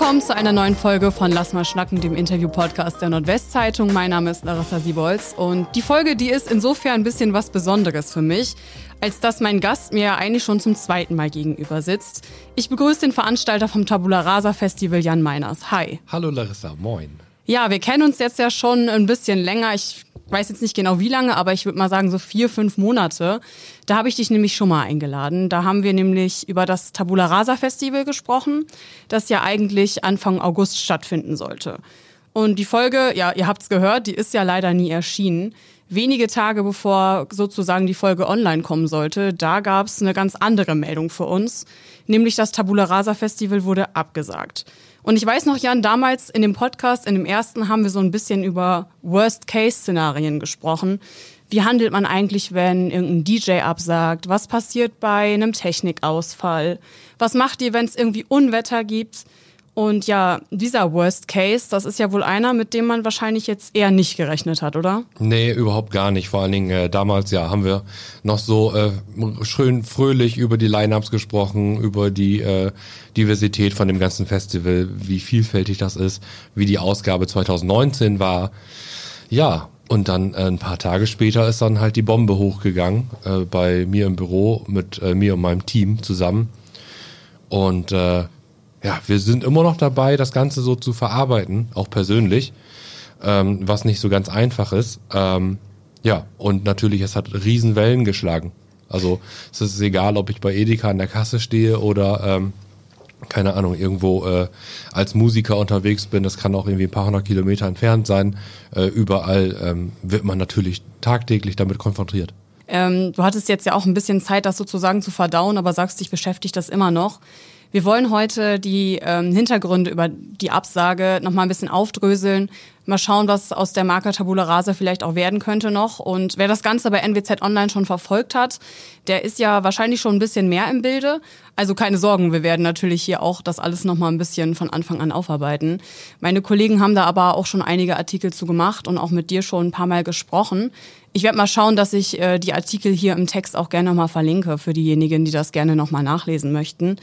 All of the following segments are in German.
willkommen zu einer neuen Folge von Lass mal schnacken, dem Interview-Podcast der Nordwestzeitung. Mein Name ist Larissa Siebolz und die Folge, die ist insofern ein bisschen was Besonderes für mich, als dass mein Gast mir eigentlich schon zum zweiten Mal gegenüber sitzt. Ich begrüße den Veranstalter vom Tabula Rasa Festival, Jan Meiners. Hi. Hallo Larissa, moin. Ja, wir kennen uns jetzt ja schon ein bisschen länger. Ich weiß jetzt nicht genau wie lange, aber ich würde mal sagen so vier, fünf Monate. Da habe ich dich nämlich schon mal eingeladen. Da haben wir nämlich über das Tabula Rasa Festival gesprochen, das ja eigentlich Anfang August stattfinden sollte. Und die Folge, ja, ihr habt's gehört, die ist ja leider nie erschienen. Wenige Tage bevor sozusagen die Folge online kommen sollte, da gab's eine ganz andere Meldung für uns, nämlich das Tabula Rasa Festival wurde abgesagt. Und ich weiß noch, Jan, damals in dem Podcast, in dem ersten, haben wir so ein bisschen über Worst-Case-Szenarien gesprochen. Wie handelt man eigentlich, wenn irgendein DJ absagt? Was passiert bei einem Technikausfall? Was macht ihr, wenn es irgendwie Unwetter gibt? Und ja, dieser Worst Case, das ist ja wohl einer, mit dem man wahrscheinlich jetzt eher nicht gerechnet hat, oder? Nee, überhaupt gar nicht. Vor allen Dingen äh, damals, ja, haben wir noch so äh, schön fröhlich über die Lineups gesprochen, über die äh, Diversität von dem ganzen Festival, wie vielfältig das ist, wie die Ausgabe 2019 war. Ja, und dann äh, ein paar Tage später ist dann halt die Bombe hochgegangen äh, bei mir im Büro mit äh, mir und meinem Team zusammen. Und äh, ja, wir sind immer noch dabei, das Ganze so zu verarbeiten, auch persönlich, ähm, was nicht so ganz einfach ist. Ähm, ja, und natürlich, es hat Riesenwellen geschlagen. Also es ist egal, ob ich bei Edeka an der Kasse stehe oder ähm, keine Ahnung, irgendwo äh, als Musiker unterwegs bin, das kann auch irgendwie ein paar hundert Kilometer entfernt sein. Äh, überall ähm, wird man natürlich tagtäglich damit konfrontiert. Ähm, du hattest jetzt ja auch ein bisschen Zeit, das sozusagen zu verdauen, aber sagst, dich beschäftigt das immer noch. Wir wollen heute die ähm, Hintergründe über die Absage noch mal ein bisschen aufdröseln, mal schauen, was aus der Marke Tabula Rasa vielleicht auch werden könnte noch. Und wer das Ganze bei NWZ Online schon verfolgt hat, der ist ja wahrscheinlich schon ein bisschen mehr im Bilde. Also keine Sorgen, wir werden natürlich hier auch das alles noch mal ein bisschen von Anfang an aufarbeiten. Meine Kollegen haben da aber auch schon einige Artikel zu gemacht und auch mit dir schon ein paar Mal gesprochen. Ich werde mal schauen, dass ich äh, die Artikel hier im Text auch gerne noch mal verlinke für diejenigen, die das gerne noch mal nachlesen möchten.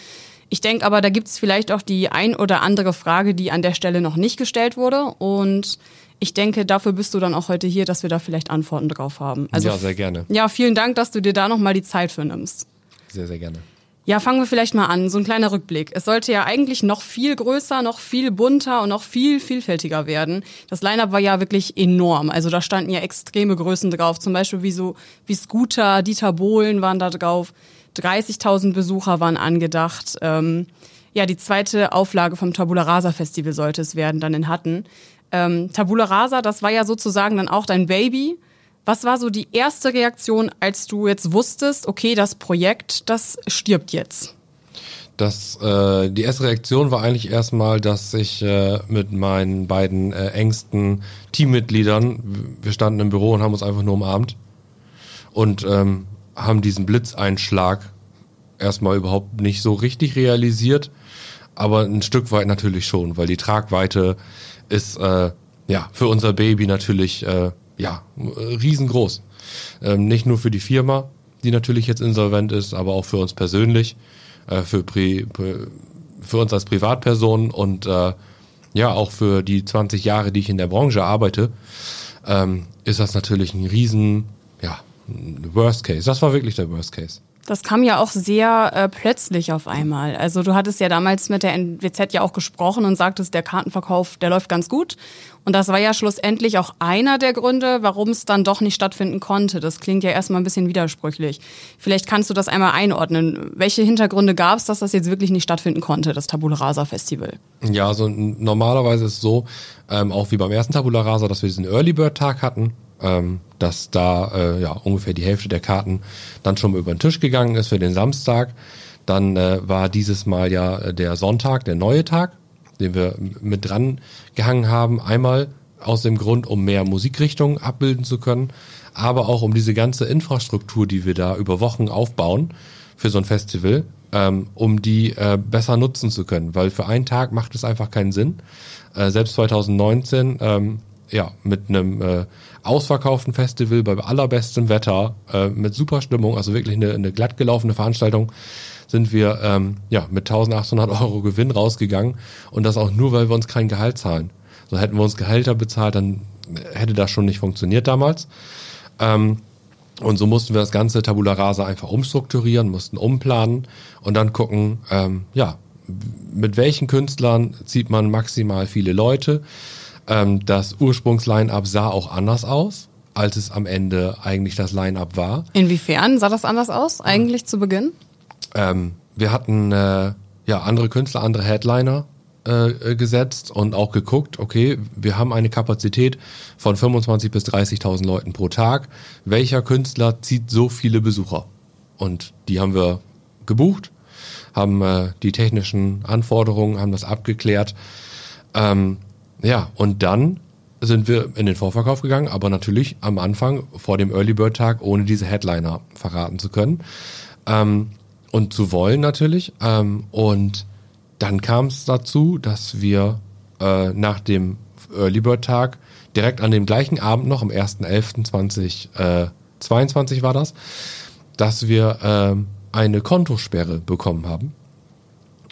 Ich denke aber, da gibt es vielleicht auch die ein oder andere Frage, die an der Stelle noch nicht gestellt wurde. Und ich denke, dafür bist du dann auch heute hier, dass wir da vielleicht Antworten drauf haben. Also, ja, sehr gerne. Ja, vielen Dank, dass du dir da nochmal die Zeit für nimmst. Sehr, sehr gerne. Ja, fangen wir vielleicht mal an. So ein kleiner Rückblick. Es sollte ja eigentlich noch viel größer, noch viel bunter und noch viel vielfältiger werden. Das Line-Up war ja wirklich enorm. Also da standen ja extreme Größen drauf. Zum Beispiel wie so, wie Scooter, Dieter Bohlen waren da drauf. 30.000 Besucher waren angedacht. Ähm, ja, die zweite Auflage vom Tabula Rasa Festival sollte es werden, dann in Hatten. Ähm, Tabula Rasa, das war ja sozusagen dann auch dein Baby. Was war so die erste Reaktion, als du jetzt wusstest, okay, das Projekt, das stirbt jetzt? Das, äh, die erste Reaktion war eigentlich erstmal, dass ich äh, mit meinen beiden äh, engsten Teammitgliedern, wir standen im Büro und haben uns einfach nur umarmt. Und ähm, haben diesen Blitzeinschlag erstmal überhaupt nicht so richtig realisiert, aber ein Stück weit natürlich schon, weil die Tragweite ist äh, ja für unser Baby natürlich äh, ja riesengroß. Ähm, nicht nur für die Firma, die natürlich jetzt insolvent ist, aber auch für uns persönlich, äh, für, Pri für uns als Privatperson und äh, ja auch für die 20 Jahre, die ich in der Branche arbeite, ähm, ist das natürlich ein riesen ja Worst Case. Das war wirklich der Worst Case. Das kam ja auch sehr äh, plötzlich auf einmal. Also du hattest ja damals mit der NWZ ja auch gesprochen und sagtest, der Kartenverkauf, der läuft ganz gut. Und das war ja schlussendlich auch einer der Gründe, warum es dann doch nicht stattfinden konnte. Das klingt ja erstmal ein bisschen widersprüchlich. Vielleicht kannst du das einmal einordnen. Welche Hintergründe gab es, dass das jetzt wirklich nicht stattfinden konnte, das Tabula Rasa Festival? Ja, also normalerweise ist es so, ähm, auch wie beim ersten Tabula Rasa, dass wir diesen Early Bird Tag hatten ähm, dass da äh, ja ungefähr die Hälfte der Karten dann schon mal über den Tisch gegangen ist für den Samstag. Dann äh, war dieses Mal ja äh, der Sonntag, der neue Tag, den wir mit dran gehangen haben. Einmal aus dem Grund, um mehr Musikrichtungen abbilden zu können, aber auch um diese ganze Infrastruktur, die wir da über Wochen aufbauen für so ein Festival, ähm, um die äh, besser nutzen zu können. Weil für einen Tag macht es einfach keinen Sinn. Äh, selbst 2019 ähm, ja, mit einem äh, ausverkauften Festival bei allerbestem Wetter, äh, mit super Stimmung, also wirklich eine, eine glatt gelaufene Veranstaltung, sind wir ähm, ja, mit 1800 Euro Gewinn rausgegangen und das auch nur, weil wir uns kein Gehalt zahlen. So hätten wir uns Gehälter bezahlt, dann hätte das schon nicht funktioniert damals. Ähm, und so mussten wir das ganze Tabula Rasa einfach umstrukturieren, mussten umplanen und dann gucken, ähm, ja, mit welchen Künstlern zieht man maximal viele Leute. Ähm, das Ursprungs-Line-Up sah auch anders aus, als es am Ende eigentlich das Line-Up war. Inwiefern sah das anders aus, eigentlich zu Beginn? Ähm, wir hatten äh, ja andere Künstler, andere Headliner äh, gesetzt und auch geguckt, okay, wir haben eine Kapazität von 25.000 bis 30.000 Leuten pro Tag. Welcher Künstler zieht so viele Besucher? Und die haben wir gebucht, haben äh, die technischen Anforderungen, haben das abgeklärt. Ähm, ja, und dann sind wir in den Vorverkauf gegangen, aber natürlich am Anfang vor dem Early Bird Tag, ohne diese Headliner verraten zu können. Ähm, und zu wollen natürlich. Ähm, und dann kam es dazu, dass wir äh, nach dem Early Bird Tag direkt an dem gleichen Abend noch, am 1.11.2022 äh, war das, dass wir äh, eine Kontosperre bekommen haben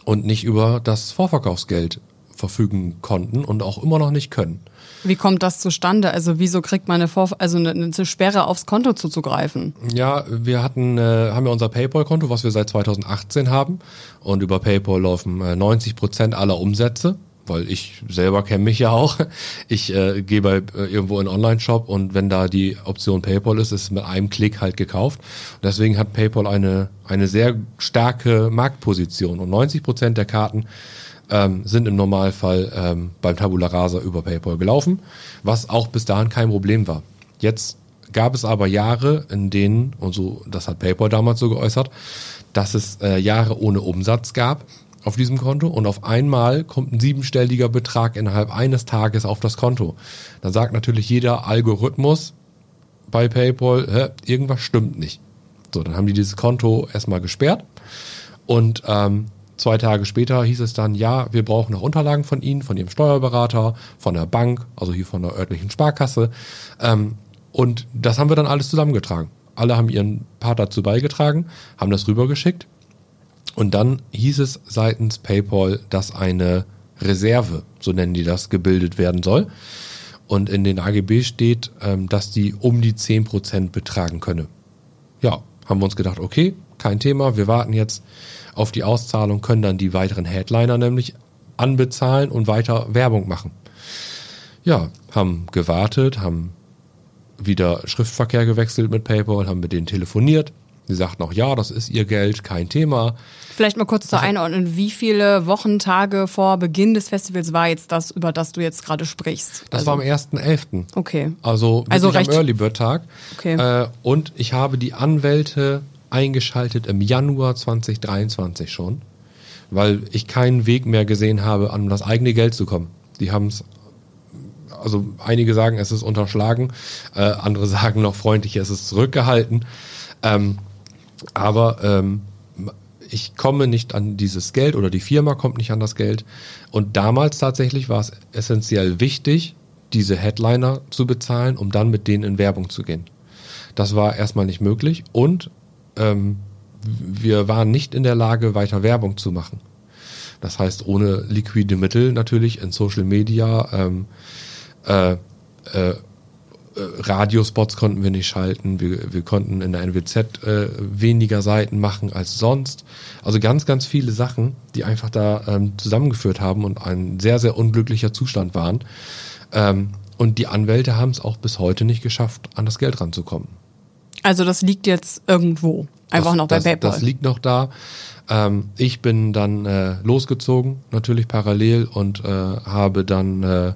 und nicht über das Vorverkaufsgeld verfügen konnten und auch immer noch nicht können. Wie kommt das zustande? Also wieso kriegt man eine, Vor also eine, eine Sperre aufs Konto zuzugreifen? Ja, wir hatten, äh, haben ja unser PayPal-Konto, was wir seit 2018 haben. Und über PayPal laufen äh, 90 Prozent aller Umsätze weil ich selber kenne mich ja auch. Ich äh, gehe bei äh, irgendwo in Online-Shop und wenn da die Option PayPal ist, ist es mit einem Klick halt gekauft. Und deswegen hat PayPal eine, eine sehr starke Marktposition und 90 Prozent der Karten ähm, sind im Normalfall ähm, beim Tabula Rasa über PayPal gelaufen, was auch bis dahin kein Problem war. Jetzt gab es aber Jahre, in denen, und so, das hat PayPal damals so geäußert, dass es äh, Jahre ohne Umsatz gab auf diesem Konto und auf einmal kommt ein siebenstelliger Betrag innerhalb eines Tages auf das Konto. Dann sagt natürlich jeder Algorithmus bei PayPal, hä, irgendwas stimmt nicht. So, dann haben die dieses Konto erstmal gesperrt und ähm, Zwei Tage später hieß es dann, ja, wir brauchen noch Unterlagen von Ihnen, von Ihrem Steuerberater, von der Bank, also hier von der örtlichen Sparkasse. Ähm, und das haben wir dann alles zusammengetragen. Alle haben ihren Part dazu beigetragen, haben das rübergeschickt. Und dann hieß es seitens PayPal, dass eine Reserve, so nennen die das, gebildet werden soll. Und in den AGB steht, ähm, dass die um die 10% betragen könne. Ja, haben wir uns gedacht, okay, kein Thema, wir warten jetzt auf die Auszahlung, können dann die weiteren Headliner nämlich anbezahlen und weiter Werbung machen. Ja, haben gewartet, haben wieder Schriftverkehr gewechselt mit PayPal, haben mit denen telefoniert. Sie sagten auch, ja, das ist ihr Geld, kein Thema. Vielleicht mal kurz zur Einordnung. Wie viele Wochen, Tage vor Beginn des Festivals war jetzt das, über das du jetzt gerade sprichst? Das also, war am 1.11. Okay. Also, also recht. am Early Bird Tag. Okay. Äh, und ich habe die Anwälte eingeschaltet im Januar 2023 schon, weil ich keinen Weg mehr gesehen habe, an das eigene Geld zu kommen. Die haben es, also einige sagen, es ist unterschlagen, äh, andere sagen noch freundlich, es ist zurückgehalten. Ähm, aber ähm, ich komme nicht an dieses Geld oder die Firma kommt nicht an das Geld. Und damals tatsächlich war es essentiell wichtig, diese Headliner zu bezahlen, um dann mit denen in Werbung zu gehen. Das war erstmal nicht möglich und ähm, wir waren nicht in der Lage, weiter Werbung zu machen. Das heißt, ohne liquide Mittel natürlich in Social Media, ähm, äh, äh, Radiospots konnten wir nicht schalten, wir, wir konnten in der NWZ äh, weniger Seiten machen als sonst. Also ganz, ganz viele Sachen, die einfach da ähm, zusammengeführt haben und ein sehr, sehr unglücklicher Zustand waren. Ähm, und die Anwälte haben es auch bis heute nicht geschafft, an das Geld ranzukommen. Also das liegt jetzt irgendwo, einfach das, noch bei das, PayPal. Das liegt noch da. Ähm, ich bin dann äh, losgezogen, natürlich parallel und äh, habe dann äh,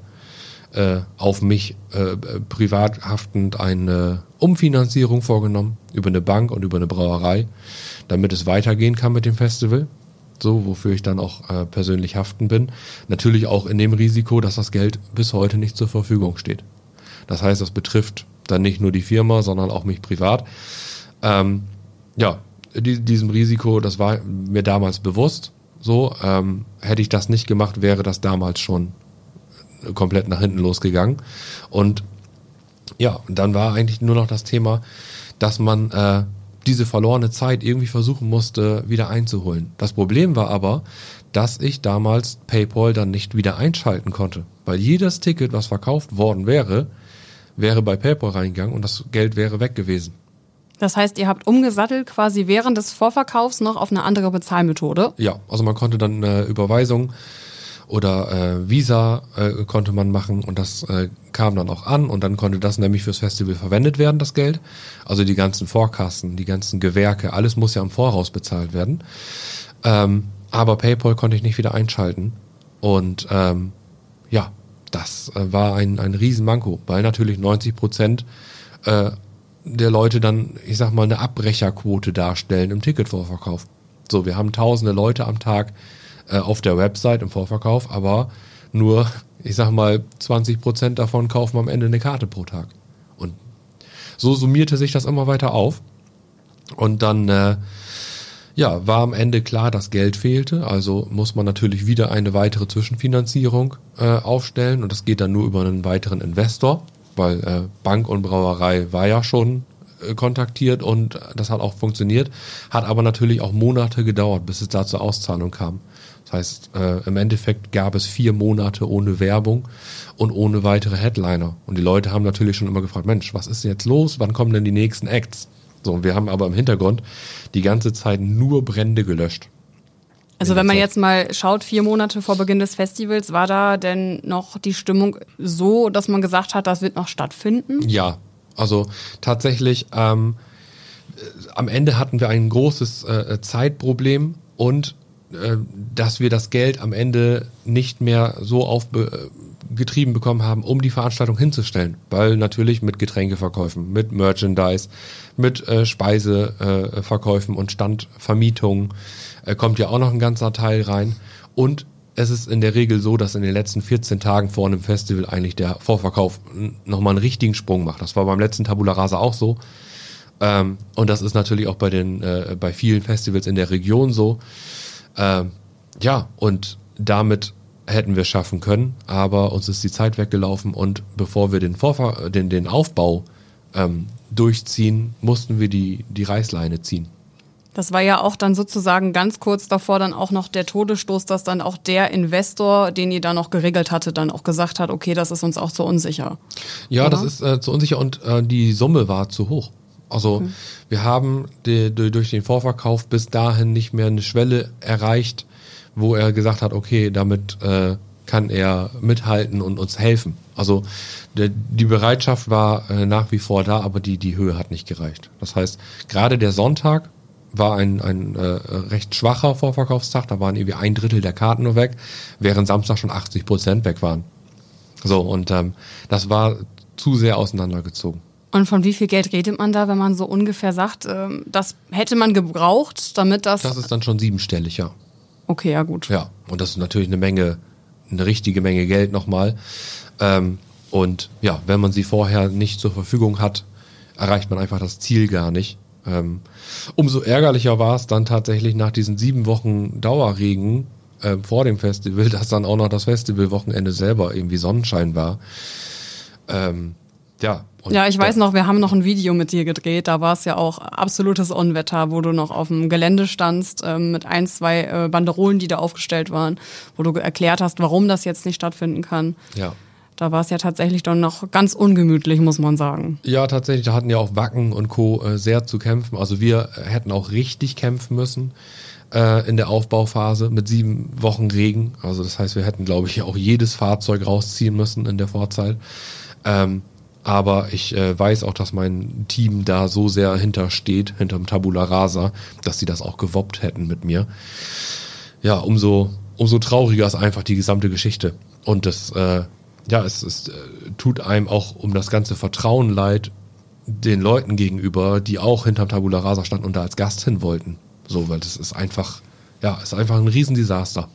äh, auf mich äh, privat haftend eine Umfinanzierung vorgenommen über eine Bank und über eine Brauerei, damit es weitergehen kann mit dem Festival. So, wofür ich dann auch äh, persönlich haften bin. Natürlich auch in dem Risiko, dass das Geld bis heute nicht zur Verfügung steht. Das heißt, das betrifft dann nicht nur die Firma, sondern auch mich privat. Ähm, ja, die, diesem Risiko, das war mir damals bewusst. So, ähm, hätte ich das nicht gemacht, wäre das damals schon komplett nach hinten losgegangen. Und ja, dann war eigentlich nur noch das Thema, dass man äh, diese verlorene Zeit irgendwie versuchen musste, wieder einzuholen. Das Problem war aber, dass ich damals PayPal dann nicht wieder einschalten konnte, weil jedes Ticket, was verkauft worden wäre, wäre bei PayPal reingegangen und das Geld wäre weg gewesen. Das heißt, ihr habt umgesattelt quasi während des Vorverkaufs noch auf eine andere Bezahlmethode? Ja, also man konnte dann eine Überweisung oder äh, Visa äh, konnte man machen und das äh, kam dann auch an und dann konnte das nämlich fürs Festival verwendet werden, das Geld. Also die ganzen Vorkassen, die ganzen Gewerke, alles muss ja im Voraus bezahlt werden. Ähm, aber PayPal konnte ich nicht wieder einschalten und ähm, ja, das äh, war ein, ein Riesenmanko, weil natürlich 90 Prozent äh, der Leute dann, ich sag mal, eine Abbrecherquote darstellen im Ticketvorverkauf. So, wir haben tausende Leute am Tag äh, auf der Website im Vorverkauf, aber nur, ich sag mal, 20 Prozent davon kaufen am Ende eine Karte pro Tag. Und so summierte sich das immer weiter auf. Und dann, äh, ja, war am Ende klar, dass Geld fehlte. Also muss man natürlich wieder eine weitere Zwischenfinanzierung äh, aufstellen. Und das geht dann nur über einen weiteren Investor weil äh, Bank und Brauerei war ja schon äh, kontaktiert und das hat auch funktioniert, hat aber natürlich auch Monate gedauert, bis es da zur Auszahlung kam. Das heißt, äh, im Endeffekt gab es vier Monate ohne Werbung und ohne weitere Headliner. Und die Leute haben natürlich schon immer gefragt, Mensch, was ist jetzt los? Wann kommen denn die nächsten Acts? So, und wir haben aber im Hintergrund die ganze Zeit nur Brände gelöscht. Also wenn man jetzt mal schaut, vier Monate vor Beginn des Festivals, war da denn noch die Stimmung so, dass man gesagt hat, das wird noch stattfinden? Ja, also tatsächlich, ähm, am Ende hatten wir ein großes äh, Zeitproblem und äh, dass wir das Geld am Ende nicht mehr so aufgetrieben bekommen haben, um die Veranstaltung hinzustellen. Weil natürlich mit Getränkeverkäufen, mit Merchandise, mit äh, Speiseverkäufen und Standvermietungen äh, kommt ja auch noch ein ganzer Teil rein. Und es ist in der Regel so, dass in den letzten 14 Tagen vor einem Festival eigentlich der Vorverkauf nochmal einen richtigen Sprung macht. Das war beim letzten Tabula Rasa auch so. Ähm, und das ist natürlich auch bei den, äh, bei vielen Festivals in der Region so. Ähm, ja, und damit hätten wir schaffen können, aber uns ist die Zeit weggelaufen und bevor wir den, Vorver den, den Aufbau ähm, durchziehen, mussten wir die, die Reißleine ziehen. Das war ja auch dann sozusagen ganz kurz davor dann auch noch der Todesstoß, dass dann auch der Investor, den ihr da noch geregelt hatte, dann auch gesagt hat, okay, das ist uns auch zu unsicher. Ja, Oder? das ist äh, zu unsicher und äh, die Summe war zu hoch. Also mhm. wir haben die, die, durch den Vorverkauf bis dahin nicht mehr eine Schwelle erreicht, wo er gesagt hat, okay, damit äh, kann er mithalten und uns helfen. Also der, die Bereitschaft war äh, nach wie vor da, aber die, die Höhe hat nicht gereicht. Das heißt, gerade der Sonntag war ein, ein äh, recht schwacher Vorverkaufstag, da waren irgendwie ein Drittel der Karten nur weg, während Samstag schon 80 Prozent weg waren. So, und ähm, das war zu sehr auseinandergezogen. Und von wie viel Geld redet man da, wenn man so ungefähr sagt, ähm, das hätte man gebraucht, damit das. Das ist dann schon siebenstellig, ja. Okay, ja, gut. Ja, und das ist natürlich eine Menge, eine richtige Menge Geld nochmal. Ähm, und ja, wenn man sie vorher nicht zur Verfügung hat, erreicht man einfach das Ziel gar nicht. Ähm, umso ärgerlicher war es dann tatsächlich nach diesen sieben Wochen Dauerregen äh, vor dem Festival, dass dann auch noch das Festivalwochenende selber irgendwie Sonnenschein war. Ähm, ja. ja, ich weiß noch, wir haben noch ein Video mit dir gedreht. Da war es ja auch absolutes Unwetter, wo du noch auf dem Gelände standst ähm, mit ein, zwei äh, Banderolen, die da aufgestellt waren, wo du erklärt hast, warum das jetzt nicht stattfinden kann. Ja. Da war es ja tatsächlich dann noch ganz ungemütlich, muss man sagen. Ja, tatsächlich, da hatten ja auch Wacken und Co. Äh, sehr zu kämpfen. Also wir hätten auch richtig kämpfen müssen äh, in der Aufbauphase mit sieben Wochen Regen. Also das heißt, wir hätten, glaube ich, auch jedes Fahrzeug rausziehen müssen in der Vorzeit. Ähm, aber ich äh, weiß auch, dass mein Team da so sehr hintersteht, hinterm Tabula Rasa, dass sie das auch gewoppt hätten mit mir. Ja, umso, umso trauriger ist einfach die gesamte Geschichte. Und das äh, ja, es, es äh, tut einem auch um das ganze Vertrauen leid den Leuten gegenüber, die auch hinterm Tabula Rasa standen und da als Gast hin wollten. So, weil das ist einfach, ja, ist einfach ein Riesendesaster.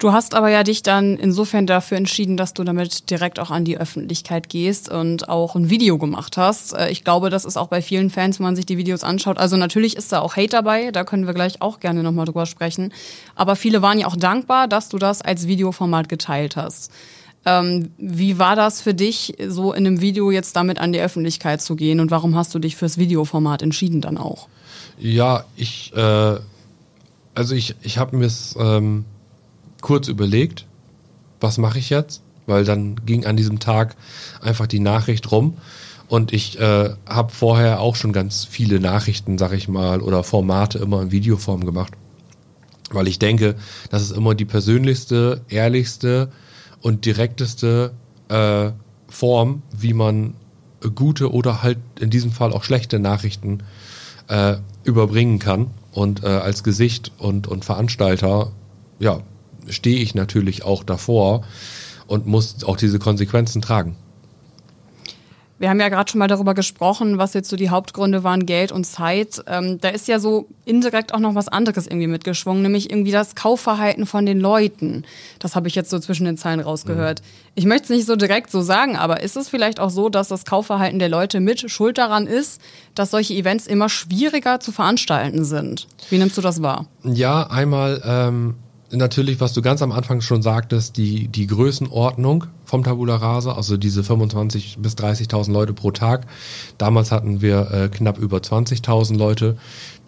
Du hast aber ja dich dann insofern dafür entschieden, dass du damit direkt auch an die Öffentlichkeit gehst und auch ein Video gemacht hast. Äh, ich glaube, das ist auch bei vielen Fans, wenn man sich die Videos anschaut. Also natürlich ist da auch Hate dabei, da können wir gleich auch gerne nochmal drüber sprechen. Aber viele waren ja auch dankbar, dass du das als Videoformat geteilt hast. Ähm, wie war das für dich, so in einem Video jetzt damit an die Öffentlichkeit zu gehen und warum hast du dich fürs Videoformat entschieden dann auch? Ja, ich, äh, also ich, ich habe mir es ähm, kurz überlegt, was mache ich jetzt? Weil dann ging an diesem Tag einfach die Nachricht rum und ich äh, habe vorher auch schon ganz viele Nachrichten, sag ich mal, oder Formate immer in Videoform gemacht. Weil ich denke, das ist immer die persönlichste, ehrlichste und direkteste äh, Form, wie man gute oder halt in diesem Fall auch schlechte Nachrichten äh, überbringen kann. Und äh, als Gesicht und, und Veranstalter, ja, stehe ich natürlich auch davor und muss auch diese Konsequenzen tragen. Wir haben ja gerade schon mal darüber gesprochen, was jetzt so die Hauptgründe waren, Geld und Zeit. Ähm, da ist ja so indirekt auch noch was anderes irgendwie mitgeschwungen, nämlich irgendwie das Kaufverhalten von den Leuten. Das habe ich jetzt so zwischen den Zeilen rausgehört. Mhm. Ich möchte es nicht so direkt so sagen, aber ist es vielleicht auch so, dass das Kaufverhalten der Leute mit Schuld daran ist, dass solche Events immer schwieriger zu veranstalten sind? Wie nimmst du das wahr? Ja, einmal ähm, natürlich, was du ganz am Anfang schon sagtest, die, die Größenordnung vom Tabula Rasa, also diese 25.000 bis 30.000 Leute pro Tag. Damals hatten wir äh, knapp über 20.000 Leute.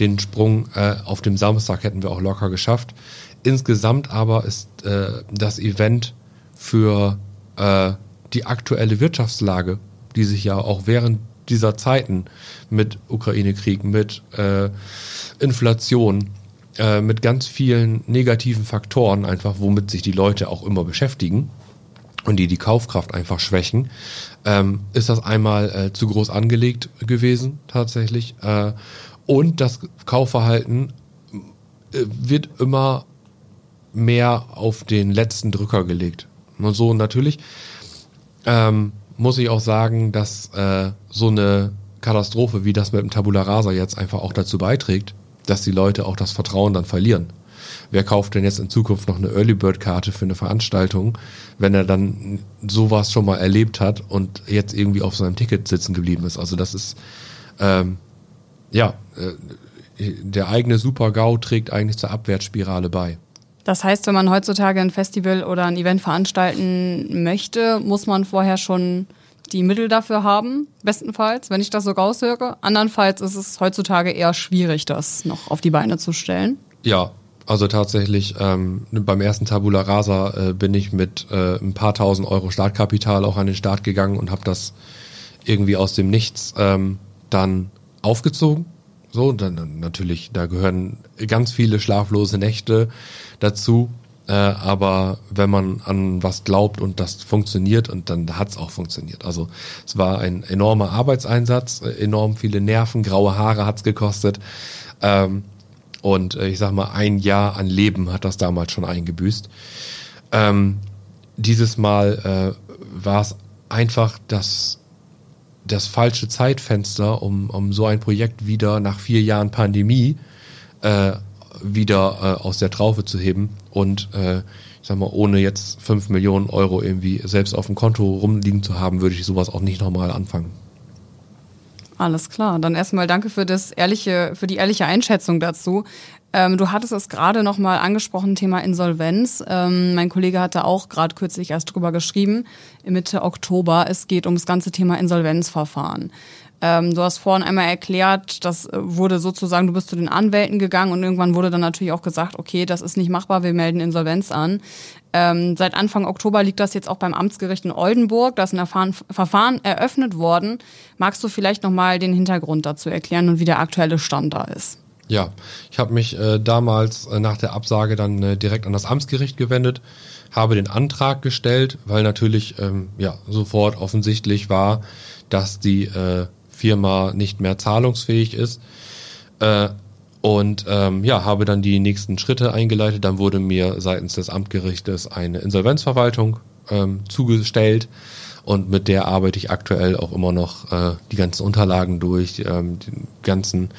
Den Sprung äh, auf dem Samstag hätten wir auch locker geschafft. Insgesamt aber ist äh, das Event für äh, die aktuelle Wirtschaftslage, die sich ja auch während dieser Zeiten mit Ukraine-Krieg, mit äh, Inflation, äh, mit ganz vielen negativen Faktoren einfach, womit sich die Leute auch immer beschäftigen und die die Kaufkraft einfach schwächen, ähm, ist das einmal äh, zu groß angelegt gewesen tatsächlich äh, und das Kaufverhalten äh, wird immer mehr auf den letzten Drücker gelegt. Und so natürlich ähm, muss ich auch sagen, dass äh, so eine Katastrophe wie das mit dem Tabula Rasa jetzt einfach auch dazu beiträgt, dass die Leute auch das Vertrauen dann verlieren. Wer kauft denn jetzt in Zukunft noch eine Early Bird Karte für eine Veranstaltung, wenn er dann sowas schon mal erlebt hat und jetzt irgendwie auf seinem Ticket sitzen geblieben ist? Also das ist ähm, ja äh, der eigene Super-GAU trägt eigentlich zur Abwärtsspirale bei. Das heißt, wenn man heutzutage ein Festival oder ein Event veranstalten möchte, muss man vorher schon die Mittel dafür haben, bestenfalls, wenn ich das so raushöre. Andernfalls ist es heutzutage eher schwierig, das noch auf die Beine zu stellen. Ja, also tatsächlich, ähm, beim ersten Tabula Rasa äh, bin ich mit äh, ein paar tausend Euro Startkapital auch an den Start gegangen und habe das irgendwie aus dem Nichts ähm, dann aufgezogen. So, dann natürlich, da gehören ganz viele schlaflose Nächte dazu. Äh, aber wenn man an was glaubt und das funktioniert und dann hat es auch funktioniert. Also es war ein enormer Arbeitseinsatz, äh, enorm viele Nerven, graue Haare hat's gekostet. Ähm, und äh, ich sag mal, ein Jahr an Leben hat das damals schon eingebüßt. Ähm, dieses Mal äh, war es einfach das, das falsche Zeitfenster, um, um so ein Projekt wieder nach vier Jahren Pandemie äh, wieder äh, aus der Traufe zu heben und äh, ich sag mal, ohne jetzt fünf Millionen Euro irgendwie selbst auf dem Konto rumliegen zu haben, würde ich sowas auch nicht nochmal anfangen. Alles klar. Dann erstmal danke für das ehrliche, für die ehrliche Einschätzung dazu. Ähm, du hattest es gerade nochmal angesprochen, Thema Insolvenz. Ähm, mein Kollege hatte auch gerade kürzlich erst drüber geschrieben, Mitte Oktober. Es geht ums ganze Thema Insolvenzverfahren. Ähm, du hast vorhin einmal erklärt, das äh, wurde sozusagen, du bist zu den Anwälten gegangen und irgendwann wurde dann natürlich auch gesagt, okay, das ist nicht machbar, wir melden Insolvenz an. Ähm, seit Anfang Oktober liegt das jetzt auch beim Amtsgericht in Oldenburg. Da ist ein Erfahren, Verfahren eröffnet worden. Magst du vielleicht nochmal den Hintergrund dazu erklären und wie der aktuelle Stand da ist? Ja, ich habe mich äh, damals äh, nach der Absage dann äh, direkt an das Amtsgericht gewendet, habe den Antrag gestellt, weil natürlich ähm, ja sofort offensichtlich war, dass die äh, Firma nicht mehr zahlungsfähig ist. Äh, und ähm, ja, habe dann die nächsten Schritte eingeleitet. Dann wurde mir seitens des Amtgerichtes eine Insolvenzverwaltung ähm, zugestellt und mit der arbeite ich aktuell auch immer noch äh, die ganzen Unterlagen durch, ähm, den ganzen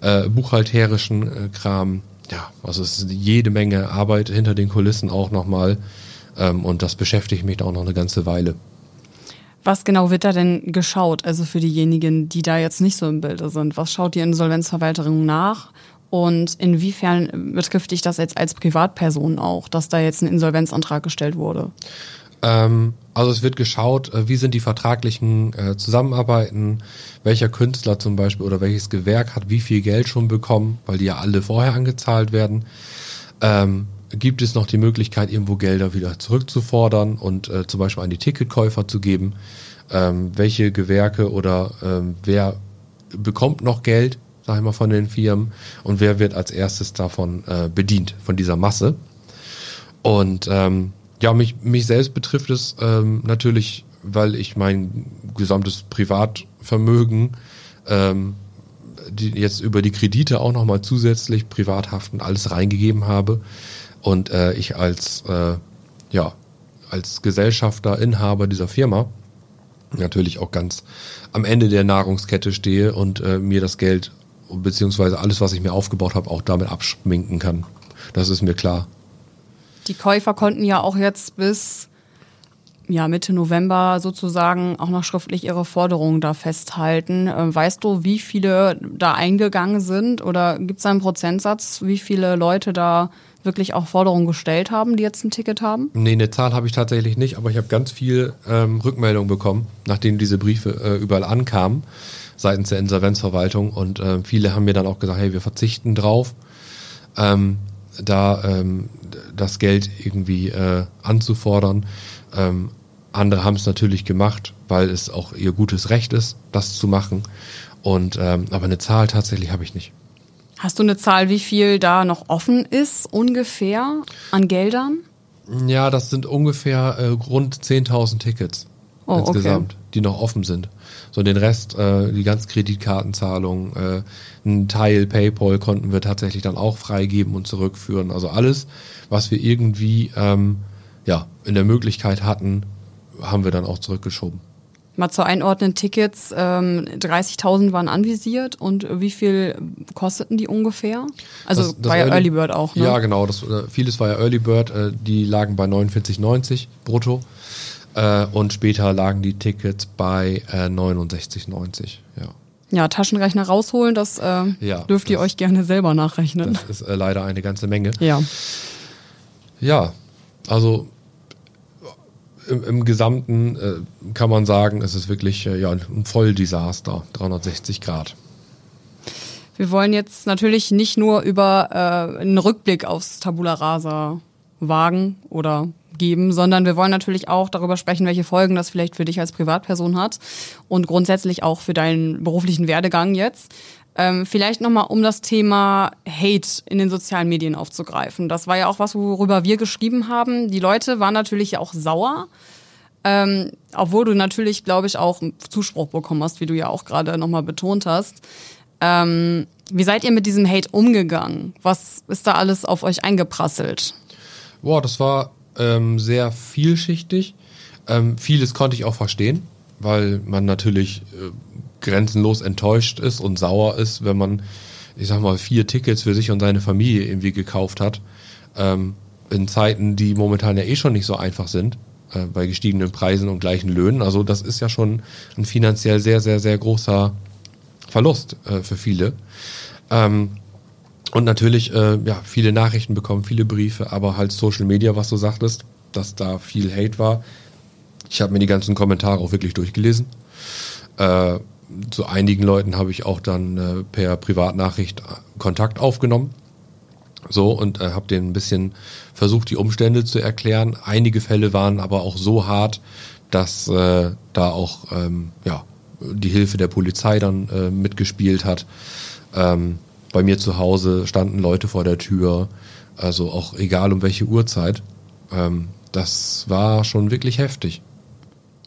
äh, buchhalterischen äh, Kram. Ja, also es ist jede Menge Arbeit hinter den Kulissen auch nochmal ähm, und das beschäftigt mich auch noch eine ganze Weile. Was genau wird da denn geschaut? Also für diejenigen, die da jetzt nicht so im Bilde sind. Was schaut die Insolvenzverwaltung nach? Und inwiefern betrifft dich das jetzt als Privatperson auch, dass da jetzt ein Insolvenzantrag gestellt wurde? Ähm, also es wird geschaut, äh, wie sind die vertraglichen äh, Zusammenarbeiten, welcher Künstler zum Beispiel oder welches Gewerk hat wie viel Geld schon bekommen, weil die ja alle vorher angezahlt werden. Ähm, gibt es noch die Möglichkeit, irgendwo Gelder wieder zurückzufordern und äh, zum Beispiel an die Ticketkäufer zu geben? Ähm, welche Gewerke oder ähm, wer bekommt noch Geld, sag ich mal, von den Firmen und wer wird als erstes davon äh, bedient, von dieser Masse? Und ähm, ja, mich, mich selbst betrifft es ähm, natürlich, weil ich mein gesamtes Privatvermögen ähm, die jetzt über die Kredite auch nochmal zusätzlich Privathaften alles reingegeben habe und äh, ich als äh, ja als Gesellschafter Inhaber dieser Firma natürlich auch ganz am Ende der Nahrungskette stehe und äh, mir das Geld beziehungsweise alles, was ich mir aufgebaut habe, auch damit abschminken kann. Das ist mir klar. Die Käufer konnten ja auch jetzt bis ja, Mitte November sozusagen auch noch schriftlich ihre Forderungen da festhalten. Äh, weißt du, wie viele da eingegangen sind oder gibt es einen Prozentsatz, wie viele Leute da wirklich auch Forderungen gestellt haben, die jetzt ein Ticket haben? Nee, eine Zahl habe ich tatsächlich nicht, aber ich habe ganz viel ähm, Rückmeldungen bekommen, nachdem diese Briefe äh, überall ankamen seitens der Insolvenzverwaltung und äh, viele haben mir dann auch gesagt, hey, wir verzichten drauf, ähm, da ähm, das Geld irgendwie äh, anzufordern. Ähm, andere haben es natürlich gemacht, weil es auch ihr gutes Recht ist, das zu machen. Und ähm, aber eine Zahl tatsächlich habe ich nicht. Hast du eine Zahl, wie viel da noch offen ist, ungefähr an Geldern? Ja, das sind ungefähr äh, rund 10.000 Tickets oh, insgesamt, okay. die noch offen sind. So den Rest, äh, die ganzen Kreditkartenzahlungen, äh, ein Teil PayPal konnten wir tatsächlich dann auch freigeben und zurückführen. Also alles, was wir irgendwie ähm, ja in der Möglichkeit hatten, haben wir dann auch zurückgeschoben. Mal zu einordnen, Tickets, ähm, 30.000 waren anvisiert und wie viel kosteten die ungefähr? Also das, das war ja Early, Early, Bird auch, ne? Ja, genau. Das, äh, vieles war ja Early Bird, äh, die lagen bei 49,90 brutto äh, und später lagen die Tickets bei äh, 69,90, ja. Ja, Taschenrechner rausholen, das äh, ja, dürft das, ihr euch gerne selber nachrechnen. Das ist äh, leider eine ganze Menge. Ja. Ja, also im, im Gesamten äh, kann man sagen, es ist wirklich äh, ja, ein Volldesaster, 360 Grad. Wir wollen jetzt natürlich nicht nur über äh, einen Rückblick aufs Tabula Rasa wagen oder geben, sondern wir wollen natürlich auch darüber sprechen, welche Folgen das vielleicht für dich als Privatperson hat und grundsätzlich auch für deinen beruflichen Werdegang jetzt. Ähm, vielleicht nochmal, um das Thema Hate in den sozialen Medien aufzugreifen. Das war ja auch was, worüber wir geschrieben haben. Die Leute waren natürlich auch sauer. Ähm, obwohl du natürlich, glaube ich, auch Zuspruch bekommen hast, wie du ja auch gerade nochmal betont hast. Ähm, wie seid ihr mit diesem Hate umgegangen? Was ist da alles auf euch eingeprasselt? Boah, das war ähm, sehr vielschichtig. Ähm, vieles konnte ich auch verstehen, weil man natürlich äh, grenzenlos enttäuscht ist und sauer ist, wenn man, ich sag mal, vier Tickets für sich und seine Familie irgendwie gekauft hat. Ähm, in Zeiten, die momentan ja eh schon nicht so einfach sind, äh, bei gestiegenen Preisen und gleichen Löhnen. Also das ist ja schon ein finanziell sehr, sehr, sehr großer Verlust äh, für viele. Ähm, und natürlich, äh, ja, viele Nachrichten bekommen, viele Briefe, aber halt Social Media, was du sagtest, dass da viel Hate war. Ich habe mir die ganzen Kommentare auch wirklich durchgelesen. Äh, zu einigen Leuten habe ich auch dann äh, per Privatnachricht Kontakt aufgenommen. So und äh, habe denen ein bisschen versucht, die Umstände zu erklären. Einige Fälle waren aber auch so hart, dass äh, da auch ähm, ja, die Hilfe der Polizei dann äh, mitgespielt hat. Ähm, bei mir zu Hause standen Leute vor der Tür, also auch egal um welche Uhrzeit. Ähm, das war schon wirklich heftig.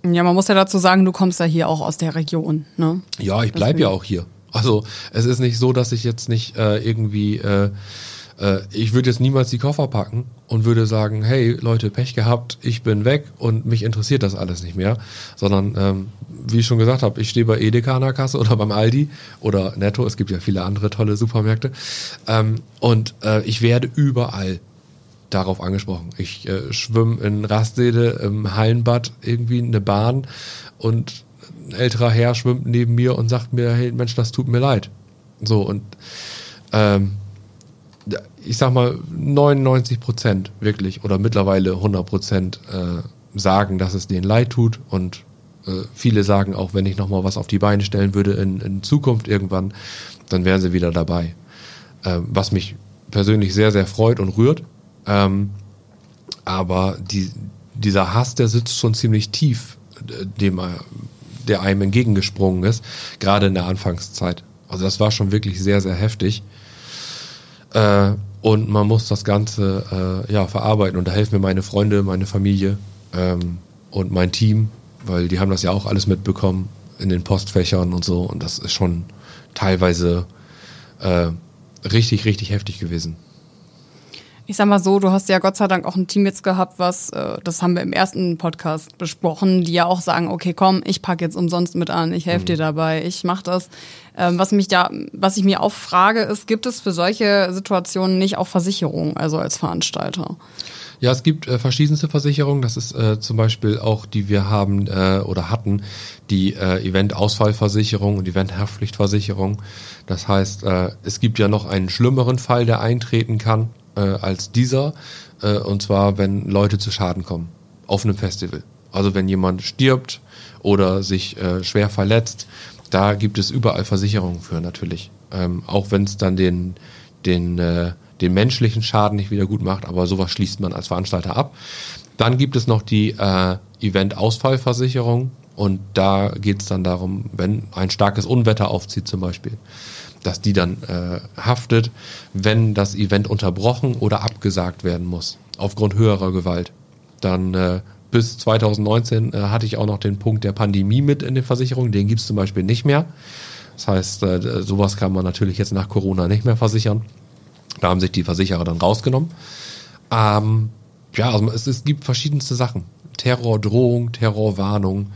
Ja, man muss ja dazu sagen, du kommst ja hier auch aus der Region, ne? Ja, ich bleib ja auch hier. Also es ist nicht so, dass ich jetzt nicht äh, irgendwie, äh, ich würde jetzt niemals die Koffer packen und würde sagen, hey Leute, Pech gehabt, ich bin weg und mich interessiert das alles nicht mehr, sondern ähm, wie ich schon gesagt habe, ich stehe bei Edeka an der Kasse oder beim Aldi oder Netto, es gibt ja viele andere tolle Supermärkte ähm, und äh, ich werde überall darauf angesprochen. Ich äh, schwimme in Rastede im Hallenbad irgendwie eine Bahn und ein älterer Herr schwimmt neben mir und sagt mir, hey Mensch, das tut mir leid. So und ähm, ich sag mal 99 Prozent wirklich oder mittlerweile 100 Prozent äh, sagen, dass es denen leid tut und äh, viele sagen auch, wenn ich nochmal was auf die Beine stellen würde in, in Zukunft irgendwann, dann wären sie wieder dabei. Ähm, was mich persönlich sehr, sehr freut und rührt. Ähm, aber die, dieser Hass, der sitzt schon ziemlich tief, äh, dem, der einem entgegengesprungen ist, gerade in der Anfangszeit. Also das war schon wirklich sehr, sehr heftig. Äh, und man muss das Ganze äh, ja, verarbeiten. Und da helfen mir meine Freunde, meine Familie ähm, und mein Team, weil die haben das ja auch alles mitbekommen in den Postfächern und so. Und das ist schon teilweise äh, richtig, richtig heftig gewesen ich sag mal so, du hast ja Gott sei Dank auch ein Team jetzt gehabt, was, äh, das haben wir im ersten Podcast besprochen, die ja auch sagen, okay, komm, ich packe jetzt umsonst mit an, ich helfe mhm. dir dabei, ich mach das. Ähm, was mich da, was ich mir auch frage, ist, gibt es für solche Situationen nicht auch Versicherungen, also als Veranstalter? Ja, es gibt äh, verschiedenste Versicherungen. Das ist äh, zum Beispiel auch, die wir haben äh, oder hatten, die äh, Event-Ausfallversicherung und Event-Haftpflichtversicherung. Das heißt, äh, es gibt ja noch einen schlimmeren Fall, der eintreten kann äh, als dieser. Äh, und zwar, wenn Leute zu Schaden kommen auf einem Festival. Also wenn jemand stirbt oder sich äh, schwer verletzt, da gibt es überall Versicherungen für natürlich. Ähm, auch wenn es dann den, den, äh, den menschlichen Schaden nicht wieder gut macht, aber sowas schließt man als Veranstalter ab. Dann gibt es noch die äh, Event-Ausfallversicherung und da geht es dann darum, wenn ein starkes Unwetter aufzieht zum Beispiel, dass die dann äh, haftet, wenn das Event unterbrochen oder abgesagt werden muss, aufgrund höherer Gewalt. Dann äh, bis 2019 äh, hatte ich auch noch den Punkt der Pandemie mit in den Versicherungen, den gibt's zum Beispiel nicht mehr. Das heißt, äh, sowas kann man natürlich jetzt nach Corona nicht mehr versichern. Da haben sich die Versicherer dann rausgenommen. Ähm, ja, also es, es gibt verschiedenste Sachen. Terrordrohung, Terrorwarnung,